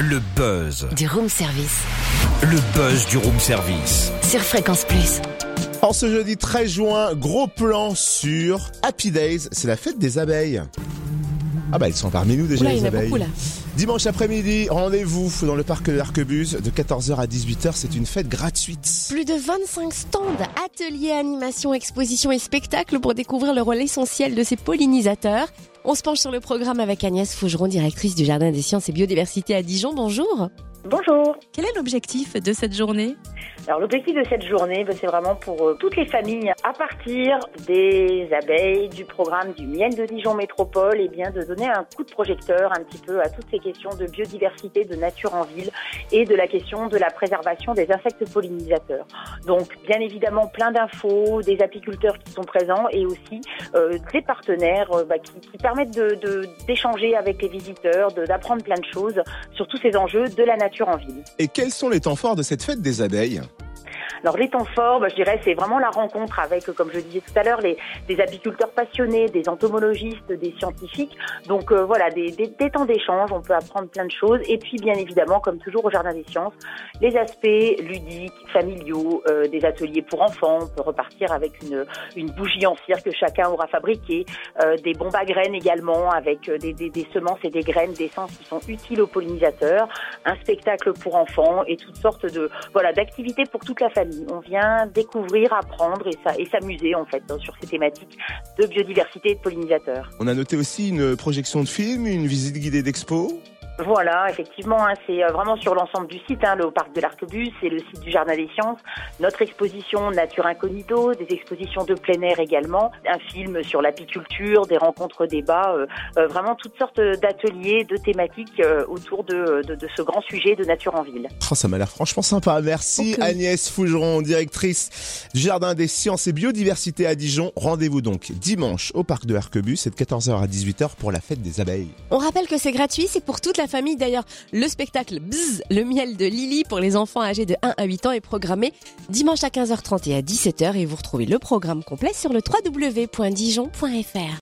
Le buzz. Du room service. Le buzz du room service. Sur Fréquence Plus. En ce jeudi 13 juin, gros plan sur Happy Days, c'est la fête des abeilles. Ah bah elles sont parmi nous déjà Oula, il les y en a abeilles. beaucoup là. Dimanche après-midi, rendez-vous dans le parc de l'Arquebuse de 14h à 18h, c'est une fête gratuite. Plus de 25 stands, ateliers, animations, expositions et spectacles pour découvrir le rôle essentiel de ces pollinisateurs. On se penche sur le programme avec Agnès Fougeron, directrice du Jardin des Sciences et Biodiversité à Dijon. Bonjour. Bonjour. Quel est l'objectif de cette journée? Alors l'objectif de cette journée, ben, c'est vraiment pour euh, toutes les familles, à partir des abeilles, du programme du miel de Dijon Métropole, et bien de donner un coup de projecteur un petit peu à toutes ces questions de biodiversité, de nature en ville et de la question de la préservation des insectes pollinisateurs. Donc bien évidemment plein d'infos, des apiculteurs qui sont présents et aussi euh, des partenaires euh, bah, qui, qui permettent de- de- d'échanger avec les visiteurs, d'apprendre plein de choses sur tous ces enjeux de la nature Et quels sont les temps forts de cette fête des abeilles? Alors les temps forts, bah, je dirais, c'est vraiment la rencontre avec, euh, comme je disais tout à l'heure, les, des apiculteurs passionnés, des entomologistes, des scientifiques. Donc euh, voilà, des, des- des temps d'échange, on peut apprendre plein de choses. Et puis bien évidemment, comme toujours au Jardin des Sciences, les aspects ludiques, familiaux, euh, des ateliers pour enfants. On peut repartir avec une, une bougie en cire que chacun aura fabriquée, euh, des bombes à graines également avec euh, des, des- des semences et des graines d'essence qui sont utiles aux pollinisateurs, un spectacle pour enfants et toutes sortes de voilà d'activités pour toute la famille. On vient découvrir, apprendre et s'amuser en fait sur ces thématiques de biodiversité et de pollinisateurs. On a noté aussi une projection de film, une visite guidée d'expo. Voilà, effectivement, hein, c'est euh, vraiment sur l'ensemble du site, hein, le parc de l'Arquebus, c'est le site du Jardin des Sciences, notre exposition Nature Incognito, des expositions de plein air également, un film sur l'apiculture, des rencontres débats, euh, euh, vraiment toutes sortes d'ateliers, de thématiques euh, autour de, de, de ce grand sujet de nature en ville. Oh, ça m'a l'air franchement sympa. Merci. Agnès Fougeron, directrice du Jardin des Sciences et Biodiversité à Dijon. Rendez-vous donc dimanche au parc de l'Arquebus, c'est de 14h à 18h pour la fête des abeilles. On rappelle que c'est gratuit, c'est pour toute la famille. D'ailleurs, le spectacle Bzz, le miel de Lily pour les enfants âgés de 1 à 8 ans est programmé dimanche à 15h30 et à 17h et vous retrouvez le programme complet sur le www.dijon.fr.